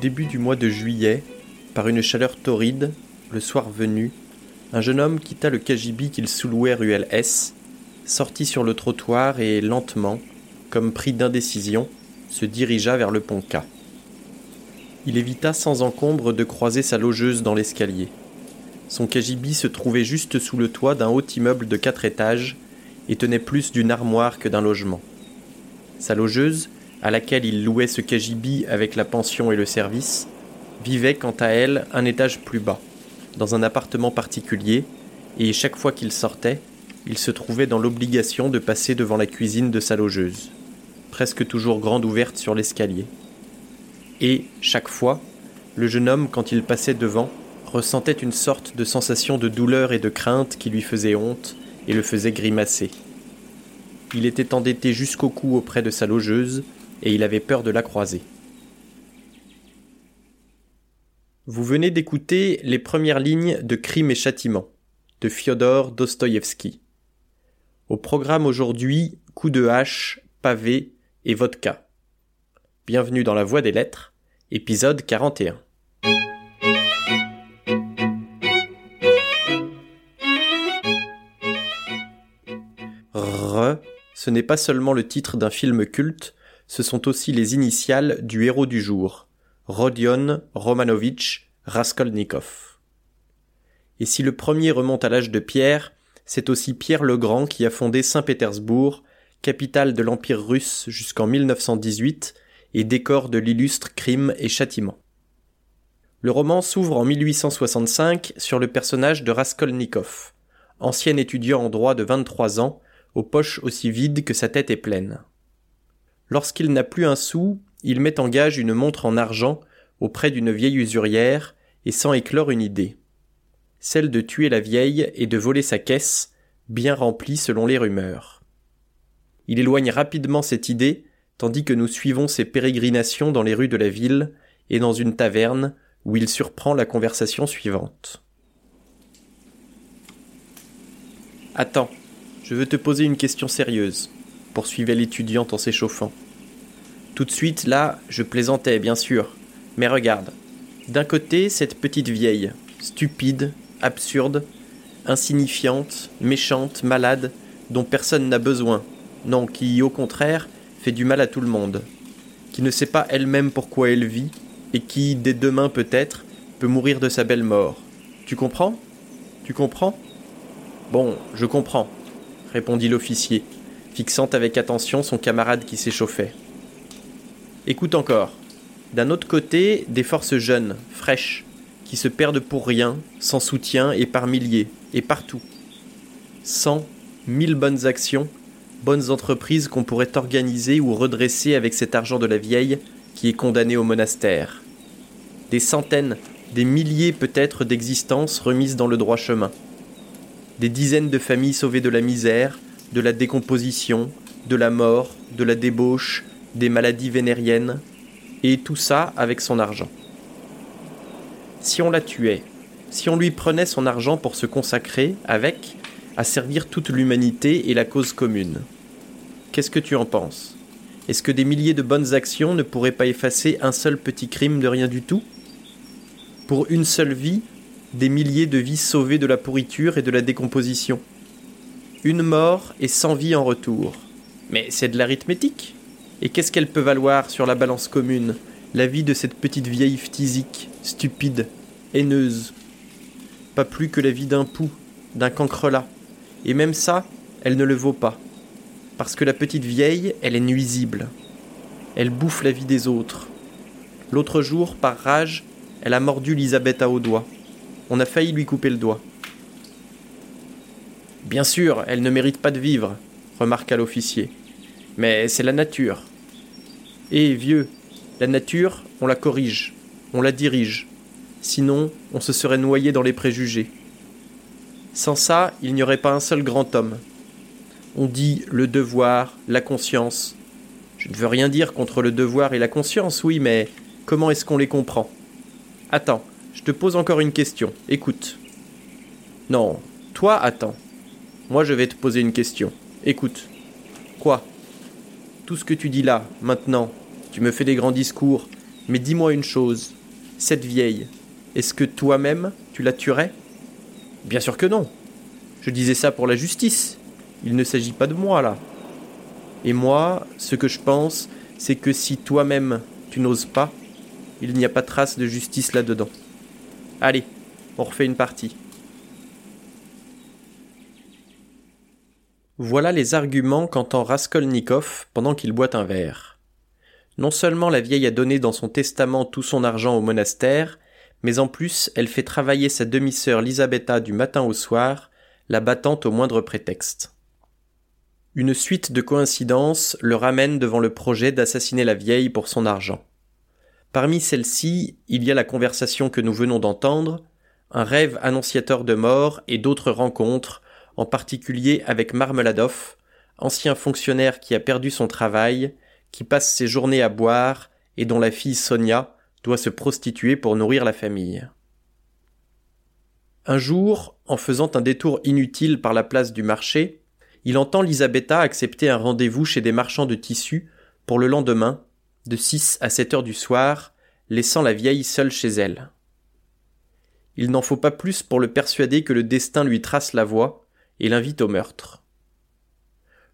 début du mois de juillet, par une chaleur torride, le soir venu, un jeune homme quitta le cagibi qu'il sous-louait ruelle S, sortit sur le trottoir et lentement, comme pris d'indécision, se dirigea vers le pont K. Il évita sans encombre de croiser sa logeuse dans l'escalier. Son cagibi se trouvait juste sous le toit d'un haut immeuble de quatre étages et tenait plus d'une armoire que d'un logement. Sa logeuse, à laquelle il louait ce cagibi avec la pension et le service, vivait quant à elle un étage plus bas, dans un appartement particulier, et chaque fois qu'il sortait, il se trouvait dans l'obligation de passer devant la cuisine de sa logeuse, presque toujours grande ouverte sur l'escalier. Et, chaque fois, le jeune homme, quand il passait devant, ressentait une sorte de sensation de douleur et de crainte qui lui faisait honte et le faisait grimacer. Il était endetté jusqu'au cou auprès de sa logeuse, et il avait peur de la croiser. Vous venez d'écouter les premières lignes de Crime et Châtiment de Fyodor Dostoïevski. Au programme aujourd'hui, coup de hache, pavé et vodka. Bienvenue dans la Voie des Lettres, épisode 41. Re, ce n'est pas seulement le titre d'un film culte, ce sont aussi les initiales du héros du jour, Rodion Romanovitch Raskolnikov. Et si le premier remonte à l'âge de Pierre, c'est aussi Pierre le Grand qui a fondé Saint-Pétersbourg, capitale de l'Empire russe jusqu'en 1918 et décor de l'illustre Crime et Châtiment. Le roman s'ouvre en 1865 sur le personnage de Raskolnikov, ancien étudiant en droit de 23 ans, aux poches aussi vides que sa tête est pleine. Lorsqu'il n'a plus un sou, il met en gage une montre en argent auprès d'une vieille usurière et sans éclore une idée. Celle de tuer la vieille et de voler sa caisse, bien remplie selon les rumeurs. Il éloigne rapidement cette idée, tandis que nous suivons ses pérégrinations dans les rues de la ville et dans une taverne où il surprend la conversation suivante. Attends, je veux te poser une question sérieuse poursuivait l'étudiante en s'échauffant. Tout de suite, là, je plaisantais, bien sûr. Mais regarde. D'un côté, cette petite vieille, stupide, absurde, insignifiante, méchante, malade, dont personne n'a besoin, non, qui, au contraire, fait du mal à tout le monde, qui ne sait pas elle-même pourquoi elle vit, et qui, dès demain peut-être, peut mourir de sa belle mort. Tu comprends? Tu comprends? Bon, je comprends, répondit l'officier, fixant avec attention son camarade qui s'échauffait. Écoute encore. D'un autre côté, des forces jeunes, fraîches, qui se perdent pour rien, sans soutien et par milliers, et partout. Cent, mille bonnes actions, bonnes entreprises qu'on pourrait organiser ou redresser avec cet argent de la vieille qui est condamné au monastère. Des centaines, des milliers peut-être d'existences remises dans le droit chemin. Des dizaines de familles sauvées de la misère, de la décomposition, de la mort, de la débauche, des maladies vénériennes, et tout ça avec son argent. Si on la tuait, si on lui prenait son argent pour se consacrer, avec, à servir toute l'humanité et la cause commune, qu'est-ce que tu en penses? Est-ce que des milliers de bonnes actions ne pourraient pas effacer un seul petit crime de rien du tout? Pour une seule vie, des milliers de vies sauvées de la pourriture et de la décomposition une mort et cent vies en retour. Mais c'est de l'arithmétique. Et qu'est-ce qu'elle peut valoir sur la balance commune, la vie de cette petite vieille phtisique, stupide, haineuse? Pas plus que la vie d'un pou, d'un cancrelat. Et même ça, elle ne le vaut pas. Parce que la petite vieille, elle est nuisible. Elle bouffe la vie des autres. L'autre jour, par rage, elle a mordu Lisabeth au doigt. On a failli lui couper le doigt. Bien sûr, elle ne mérite pas de vivre, remarqua l'officier. Mais c'est la nature. Eh, vieux, la nature, on la corrige, on la dirige. Sinon, on se serait noyé dans les préjugés. Sans ça, il n'y aurait pas un seul grand homme. On dit le devoir, la conscience. Je ne veux rien dire contre le devoir et la conscience, oui, mais comment est-ce qu'on les comprend? Attends, je te pose encore une question. Écoute. Non, toi attends. Moi, je vais te poser une question. Écoute. Quoi? Tout ce que tu dis là, maintenant, tu me fais des grands discours, Mais dis-moi une chose, cette vieille, est-ce que toi-même tu la tuerais? Bien sûr que non. Je disais ça pour la justice. Il ne s'agit pas de moi là. Et moi, ce que je pense, c'est que si toi-même tu n'oses pas, il n'y a pas trace de justice là-dedans. Allez, on refait une partie. Voilà les arguments qu'entend Raskolnikov pendant qu'il boit un verre. Non seulement la vieille a donné dans son testament tout son argent au monastère, mais en plus elle fait travailler sa demi-sœur Lisabetta du matin au soir, la battant au moindre prétexte. Une suite de coïncidences le ramène devant le projet d'assassiner la vieille pour son argent. Parmi celles-ci, il y a la conversation que nous venons d'entendre, un rêve annonciateur de mort et d'autres rencontres en particulier avec Marmeladov, ancien fonctionnaire qui a perdu son travail, qui passe ses journées à boire et dont la fille Sonia doit se prostituer pour nourrir la famille. Un jour, en faisant un détour inutile par la place du marché, il entend Lisabetta accepter un rendez-vous chez des marchands de tissus pour le lendemain, de 6 à 7 heures du soir, laissant la vieille seule chez elle. Il n'en faut pas plus pour le persuader que le destin lui trace la voie, et l'invite au meurtre.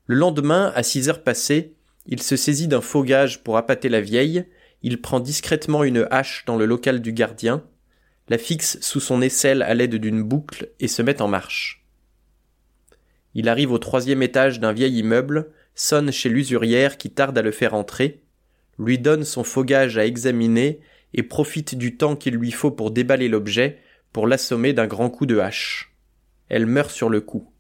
Le lendemain, à six heures passées, il se saisit d'un faux gage pour appâter la vieille, il prend discrètement une hache dans le local du gardien, la fixe sous son aisselle à l'aide d'une boucle et se met en marche. Il arrive au troisième étage d'un vieil immeuble, sonne chez l'usurière qui tarde à le faire entrer, lui donne son faux gage à examiner et profite du temps qu'il lui faut pour déballer l'objet pour l'assommer d'un grand coup de hache. Elle meurt sur le coup.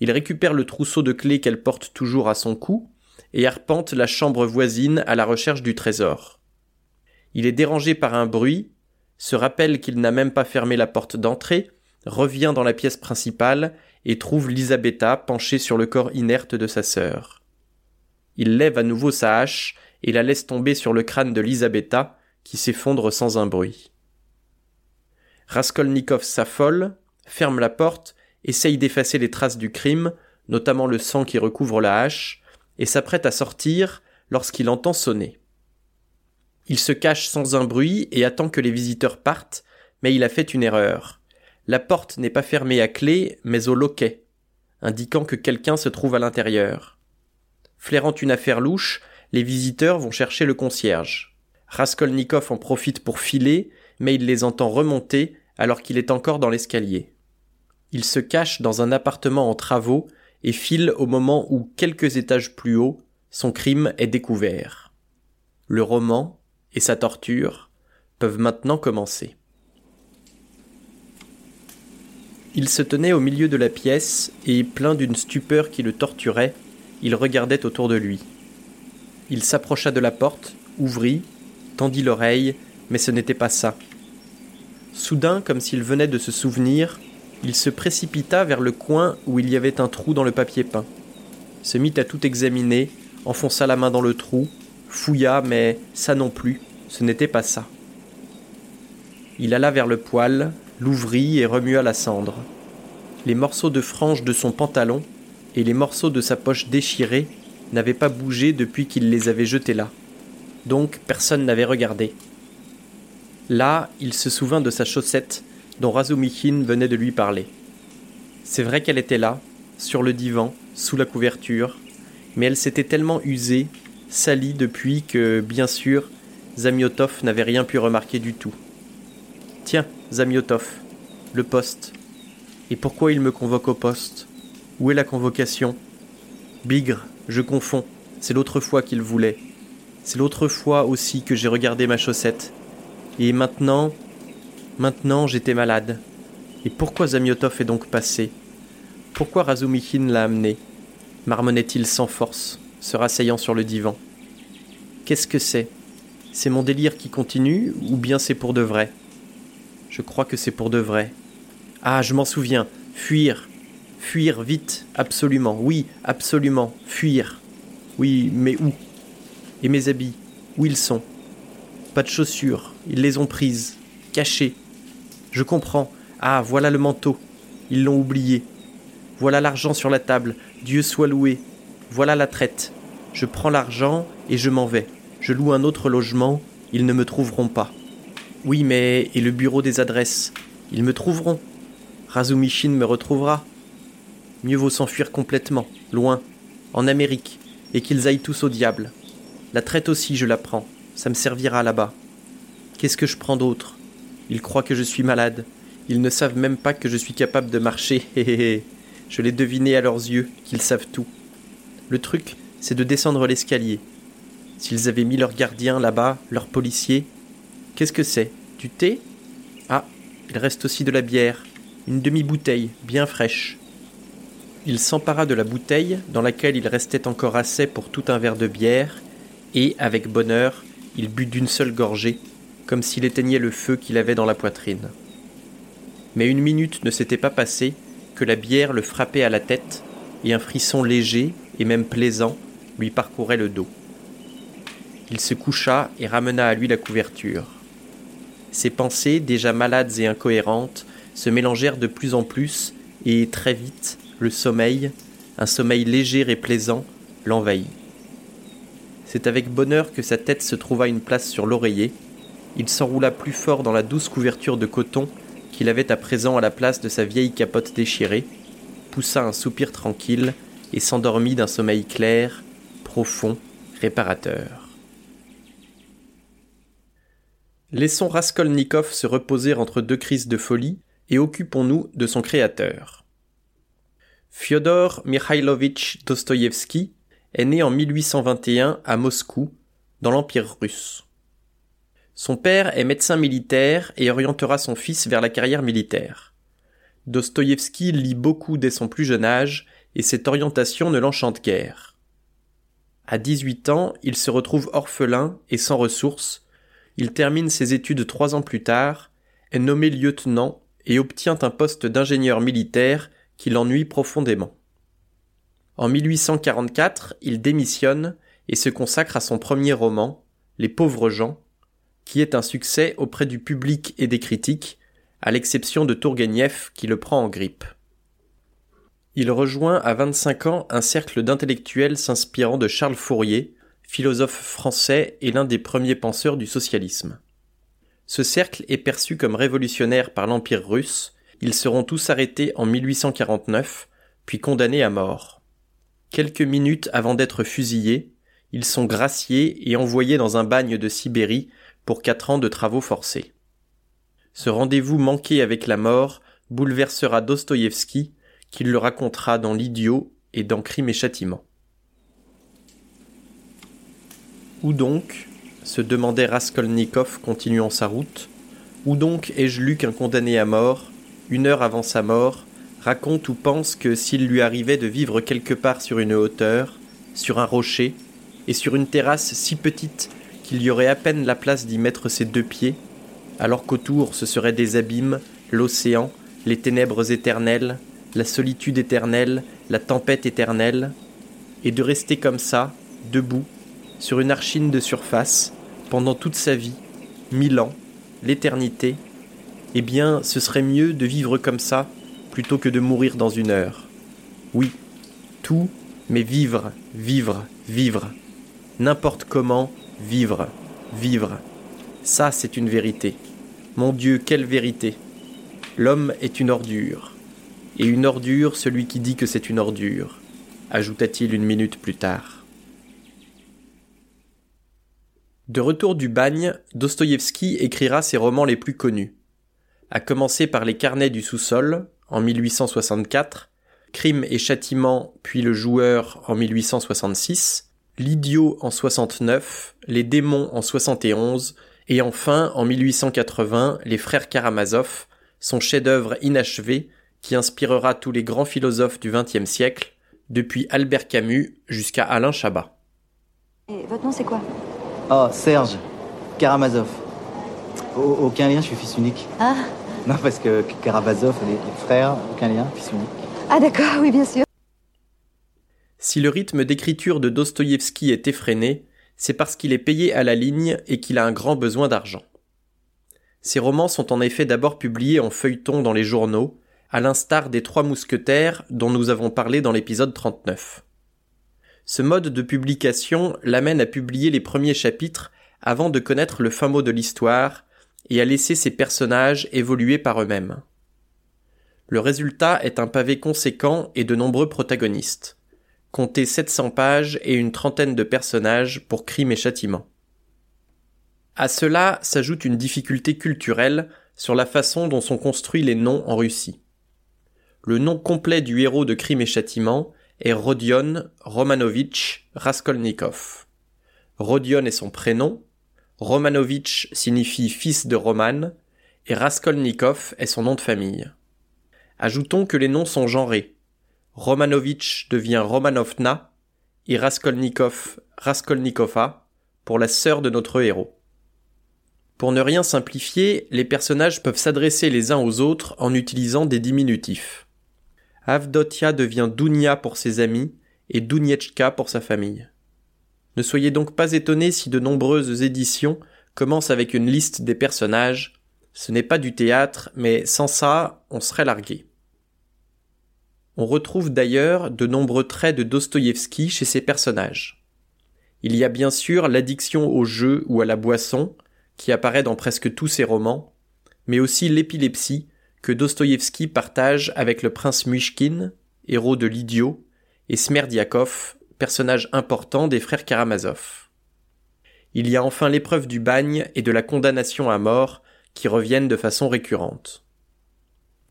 Il récupère le trousseau de clés qu'elle porte toujours à son cou et arpente la chambre voisine à la recherche du trésor. Il est dérangé par un bruit, se rappelle qu'il n'a même pas fermé la porte d'entrée, revient dans la pièce principale et trouve Lisabetta penchée sur le corps inerte de sa sœur. Il lève à nouveau sa hache et la laisse tomber sur le crâne de Lisabetta, qui s'effondre sans un bruit. Raskolnikov s'affole, ferme la porte essaye d'effacer les traces du crime, notamment le sang qui recouvre la hache, et s'apprête à sortir lorsqu'il entend sonner. Il se cache sans un bruit et attend que les visiteurs partent, mais il a fait une erreur. La porte n'est pas fermée à clé, mais au loquet, indiquant que quelqu'un se trouve à l'intérieur. Flairant une affaire louche, les visiteurs vont chercher le concierge. Raskolnikov en profite pour filer, mais il les entend remonter alors qu'il est encore dans l'escalier. Il se cache dans un appartement en travaux et file au moment où, quelques étages plus haut, son crime est découvert. Le roman et sa torture peuvent maintenant commencer. Il se tenait au milieu de la pièce et, plein d'une stupeur qui le torturait, il regardait autour de lui. Il s'approcha de la porte, ouvrit, tendit l'oreille, mais ce n'était pas ça. Soudain, comme s'il venait de se souvenir, il se précipita vers le coin où il y avait un trou dans le papier peint. Se mit à tout examiner, enfonça la main dans le trou, fouilla, mais ça non plus, ce n'était pas ça. Il alla vers le poêle, l'ouvrit et remua la cendre. Les morceaux de franges de son pantalon et les morceaux de sa poche déchirée n'avaient pas bougé depuis qu'il les avait jetés là. Donc personne n'avait regardé. Là, il se souvint de sa chaussette dont Razumichin venait de lui parler. C'est vrai qu'elle était là, sur le divan, sous la couverture, mais elle s'était tellement usée, salie depuis que, bien sûr, Zamiotov n'avait rien pu remarquer du tout. Tiens, Zamiotov, le poste. Et pourquoi il me convoque au poste? Où est la convocation? Bigre, je confonds, c'est l'autre fois qu'il voulait. C'est l'autre fois aussi que j'ai regardé ma chaussette. Et maintenant, Maintenant, j'étais malade. Et pourquoi Zamiotov est donc passé? Pourquoi Razumichin l'a amené? Marmonnait-il sans force, se rasseyant sur le divan? Qu'est-ce que c'est? C'est mon délire qui continue ou bien c'est pour de vrai? Je crois que c'est pour de vrai. Ah, je m'en souviens. Fuir. Fuir vite, absolument. Oui, absolument. Fuir. Oui, mais où? Et mes habits Où ils sont? Pas de chaussures. Ils les ont prises. Cachées. Je comprends. Ah, voilà le manteau. Ils l'ont oublié. Voilà l'argent sur la table. Dieu soit loué. Voilà la traite. Je prends l'argent et je m'en vais. Je loue un autre logement, ils ne me trouveront pas. Oui, mais et le bureau des adresses? Ils me trouveront. Razumishin me retrouvera. Mieux vaut s'enfuir complètement, loin, en Amérique, et qu'ils aillent tous au diable. La traite aussi, je la prends. Ça me servira là-bas. Qu'est-ce que je prends d'autre? Ils croient que je suis malade. Ils ne savent même pas que je suis capable de marcher. je l'ai deviné à leurs yeux qu'ils savent tout. Le truc, c'est de descendre l'escalier. S'ils avaient mis leur gardien là-bas, leur policier. Qu'est-ce que c'est? Du thé? Ah, il reste aussi de la bière. Une demi-bouteille, bien fraîche. Il s'empara de la bouteille, dans laquelle il restait encore assez pour tout un verre de bière, et, avec bonheur, il but d'une seule gorgée, comme s'il éteignait le feu qu'il avait dans la poitrine. Mais une minute ne s'était pas passée que la bière le frappait à la tête, et un frisson léger et même plaisant lui parcourait le dos. Il se coucha et ramena à lui la couverture. Ses pensées, déjà malades et incohérentes, se mélangèrent de plus en plus, et très vite, le sommeil, un sommeil léger et plaisant, l'envahit. C'est avec bonheur que sa tête se trouva une place sur l'oreiller. Il s'enroula plus fort dans la douce couverture de coton qu'il avait à présent à la place de sa vieille capote déchirée, poussa un soupir tranquille et s'endormit d'un sommeil clair, profond, réparateur. Laissons Raskolnikov se reposer entre deux crises de folie et occupons-nous de son créateur. Fyodor Mikhailovitch Dostoïevski est né en 1821 à Moscou, dans l'Empire russe. Son père est médecin militaire et orientera son fils vers la carrière militaire. Dostoïevski lit beaucoup dès son plus jeune âge et cette orientation ne l'enchante guère. À 18 ans, il se retrouve orphelin et sans ressources. Il termine ses études trois ans plus tard, est nommé lieutenant et obtient un poste d'ingénieur militaire qui l'ennuie profondément. En 1844, il démissionne et se consacre à son premier roman, Les pauvres gens, qui est un succès auprès du public et des critiques, à l'exception de Tourguenieff qui le prend en grippe. Il rejoint à 25 ans un cercle d'intellectuels s'inspirant de Charles Fourier, philosophe français et l'un des premiers penseurs du socialisme. Ce cercle est perçu comme révolutionnaire par l'Empire russe, ils seront tous arrêtés en 1849, puis condamnés à mort. Quelques minutes avant d'être fusillés, ils sont graciés et envoyés dans un bagne de Sibérie pour quatre ans de travaux forcés. Ce rendez-vous manqué avec la mort bouleversera Dostoïevski, qui le racontera dans L'idiot et dans Crime et Châtiment. Où donc se demandait Raskolnikov continuant sa route. Où donc ai-je lu qu'un condamné à mort, une heure avant sa mort, raconte ou pense que s'il lui arrivait de vivre quelque part sur une hauteur, sur un rocher, et sur une terrasse si petite qu'il y aurait à peine la place d'y mettre ses deux pieds, alors qu'autour ce seraient des abîmes, l'océan, les ténèbres éternelles, la solitude éternelle, la tempête éternelle, et de rester comme ça, debout, sur une archine de surface, pendant toute sa vie, mille ans, l'éternité, eh bien ce serait mieux de vivre comme ça, plutôt que de mourir dans une heure. Oui, tout, mais vivre, vivre, vivre. N'importe comment, vivre, vivre. Ça, c'est une vérité. Mon Dieu, quelle vérité. L'homme est une ordure. Et une ordure, celui qui dit que c'est une ordure, ajouta-t-il une minute plus tard. De retour du bagne, Dostoïevski écrira ses romans les plus connus, à commencer par Les Carnets du sous-sol, en 1864, Crime et châtiment puis Le joueur en 1866, L'idiot en 69, Les démons en 71 et enfin en 1880 Les frères Karamazov, son chef-d'œuvre inachevé qui inspirera tous les grands philosophes du XXe siècle, depuis Albert Camus jusqu'à Alain Chabat. Et votre nom c'est quoi? Oh, Serge Karamazov. aucun lien, je suis fils unique. Ah non, parce que Karamazov, les, frères, aucun lien, fils unique. Ah d'accord, oui, bien sûr. Si le rythme d'écriture de Dostoïevski est effréné, c'est parce qu'il est payé à la ligne et qu'il a un grand besoin d'argent. Ses romans sont en effet d'abord publiés en feuilleton dans les journaux, à l'instar des Trois Mousquetaires dont nous avons parlé dans l'épisode 39. Ce mode de publication l'amène à publier les premiers chapitres avant de connaître le fin mot de l'histoire et à laisser ses personnages évoluer par eux-mêmes. Le résultat est un pavé conséquent et de nombreux protagonistes. Comptez 700 pages et une trentaine de personnages pour crime et châtiment. À cela s'ajoute une difficulté culturelle sur la façon dont sont construits les noms en Russie. Le nom complet du héros de Crime et Châtiment est Rodion Romanovitch Raskolnikov. Rodion est son prénom, Romanovitch signifie fils de Roman, et Raskolnikov est son nom de famille. Ajoutons que les noms sont genrés. Romanovitch devient Romanovna et Raskolnikov Raskolnikova pour la sœur de notre héros. Pour ne rien simplifier, les personnages peuvent s'adresser les uns aux autres en utilisant des diminutifs. Avdotia devient Dounia pour ses amis et Douniechka pour sa famille. Ne soyez donc pas étonnés si de nombreuses éditions commencent avec une liste des personnages. Ce n'est pas du théâtre, mais sans ça, on serait largué. On retrouve d'ailleurs de nombreux traits de Dostoïevski chez ses personnages. Il y a bien sûr l'addiction au jeu ou à la boisson, qui apparaît dans presque tous ses romans, mais aussi l'épilepsie que Dostoïevski partage avec le prince Muishkin, héros de l'idiot, et Smerdiakov, personnage important des frères Karamazov. Il y a enfin l'épreuve du bagne et de la condamnation à mort qui reviennent de façon récurrente.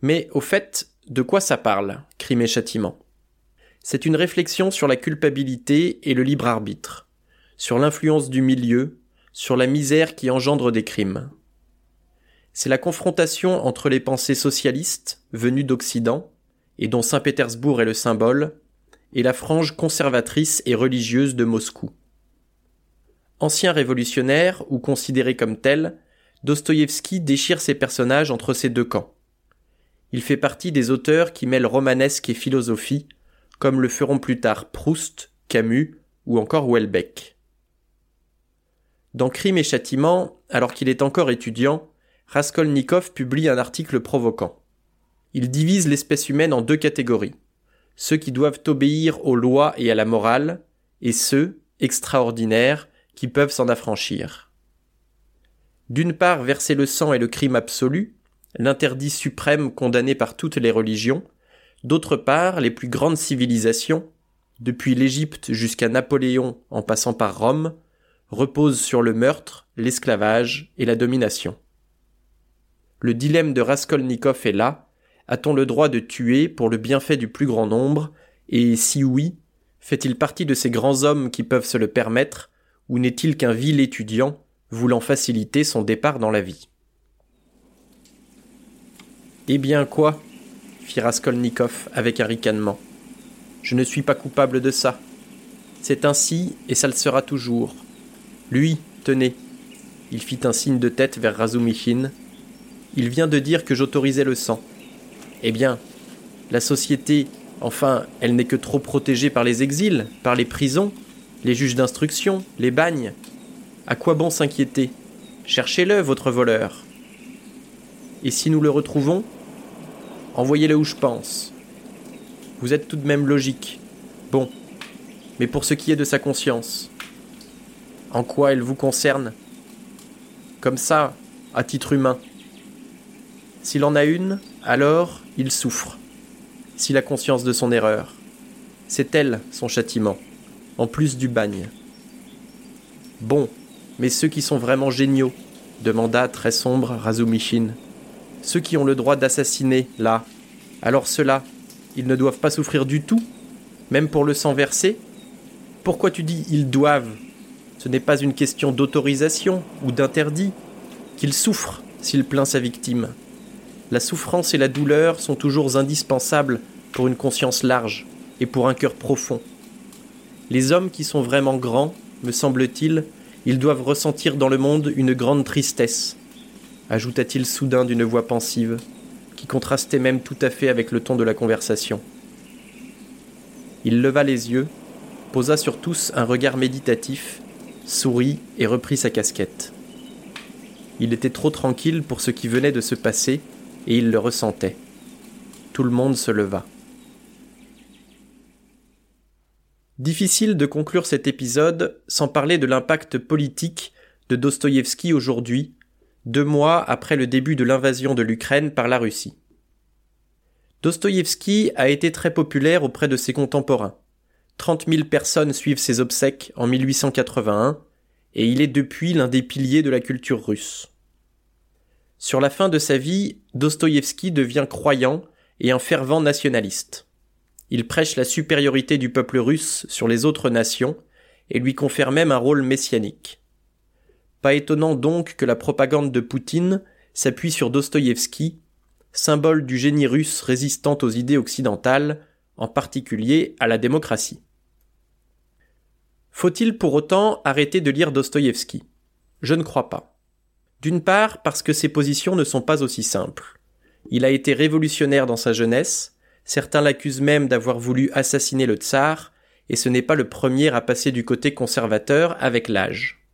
Mais au fait, de quoi ça parle, crime et châtiment? C'est une réflexion sur la culpabilité et le libre arbitre, sur l'influence du milieu, sur la misère qui engendre des crimes. C'est la confrontation entre les pensées socialistes, venues d'Occident, et dont Saint-Pétersbourg est le symbole, et la frange conservatrice et religieuse de Moscou. Ancien révolutionnaire ou considéré comme tel, Dostoïevski déchire ses personnages entre ces deux camps. Il fait partie des auteurs qui mêlent romanesque et philosophie, comme le feront plus tard Proust, Camus ou encore Welbeck. Dans Crime et Châtiment, alors qu'il est encore étudiant, Raskolnikov publie un article provoquant. Il divise l'espèce humaine en deux catégories. Ceux qui doivent obéir aux lois et à la morale, et ceux, extraordinaires, qui peuvent s'en affranchir. D'une part, verser le sang est le crime absolu, l'interdit suprême condamné par toutes les religions, d'autre part, les plus grandes civilisations, depuis l'Égypte jusqu'à Napoléon en passant par Rome, repose sur le meurtre, l'esclavage et la domination. Le dilemme de Raskolnikov est là. A-t-on le droit de tuer pour le bienfait du plus grand nombre? Et si oui, fait-il partie de ces grands hommes qui peuvent se le permettre? Ou n'est-il qu'un vil étudiant voulant faciliter son départ dans la vie? Eh bien quoi? fit Raskolnikov avec un ricanement. Je ne suis pas coupable de ça. C'est ainsi et ça le sera toujours. Lui, tenez. Il fit un signe de tête vers Razumichin. Il vient de dire que j'autorisais le sang. Eh bien, la société, enfin, elle n'est que trop protégée par les exils, par les prisons, les juges d'instruction, les bagnes. À quoi bon s'inquiéter? Cherchez-le, votre voleur. Et si nous le retrouvons? Envoyez-le où je pense. Vous êtes tout de même logique. Bon. Mais pour ce qui est de sa conscience, en quoi elle vous concerne? Comme ça, à titre humain. S'il en a une, alors il souffre, s'il a conscience de son erreur. C'est elle son châtiment, en plus du bagne. Bon, mais ceux qui sont vraiment géniaux, demanda très sombre Razumichin. Ceux qui ont le droit d'assassiner, là, alors ceux-là, ils ne doivent pas souffrir du tout, même pour le sang versé Pourquoi tu dis ils doivent? Ce n'est pas une question d'autorisation ou d'interdit, qu'il souffre s'il plaint sa victime. La souffrance et la douleur sont toujours indispensables pour une conscience large et pour un cœur profond. Les hommes qui sont vraiment grands, me semble-t-il, ils doivent ressentir dans le monde une grande tristesse, ajouta-t-il soudain d'une voix pensive, qui contrastait même tout à fait avec le ton de la conversation. Il leva les yeux, posa sur tous un regard méditatif sourit et reprit sa casquette. Il était trop tranquille pour ce qui venait de se passer, et il le ressentait. Tout le monde se leva. Difficile de conclure cet épisode sans parler de l'impact politique de Dostoïevski aujourd'hui, deux mois après le début de l'invasion de l'Ukraine par la Russie. Dostoïevski a été très populaire auprès de ses contemporains. 30 000 personnes suivent ses obsèques en 1881, et il est depuis l'un des piliers de la culture russe. Sur la fin de sa vie, Dostoïevski devient croyant et un fervent nationaliste. Il prêche la supériorité du peuple russe sur les autres nations et lui confère même un rôle messianique. Étonnant donc que la propagande de Poutine s'appuie sur Dostoïevski, symbole du génie russe résistant aux idées occidentales, en particulier à la démocratie. Faut-il pour autant arrêter de lire Dostoïevski? Je ne crois pas. D'une part parce que ses positions ne sont pas aussi simples. Il a été révolutionnaire dans sa jeunesse, certains l'accusent même d'avoir voulu assassiner le tsar, et ce n'est pas le premier à passer du côté conservateur avec l'âge.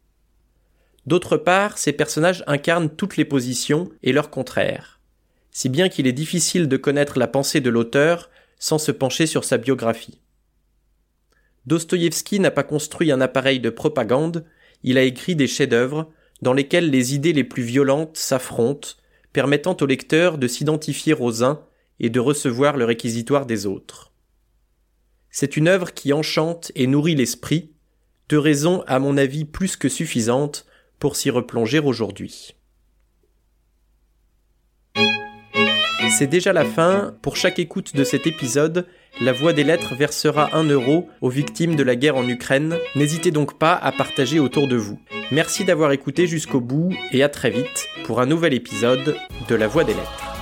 D'autre part, ces personnages incarnent toutes les positions et leurs contraires, si bien qu'il est difficile de connaître la pensée de l'auteur sans se pencher sur sa biographie. Dostoïevski n'a pas construit un appareil de propagande, il a écrit des chefs-d'œuvre dans lesquels les idées les plus violentes s'affrontent, permettant au lecteur de s'identifier aux uns et de recevoir le réquisitoire des autres. C'est une œuvre qui enchante et nourrit l'esprit, de raisons à mon avis plus que suffisantes pour s'y replonger aujourd'hui. C'est déjà la fin. Pour chaque écoute de cet épisode, la Voix des Lettres versera un euro aux victimes de la guerre en Ukraine. N'hésitez donc pas à partager autour de vous. Merci d'avoir écouté jusqu'au bout et à très vite pour un nouvel épisode de La Voix des Lettres.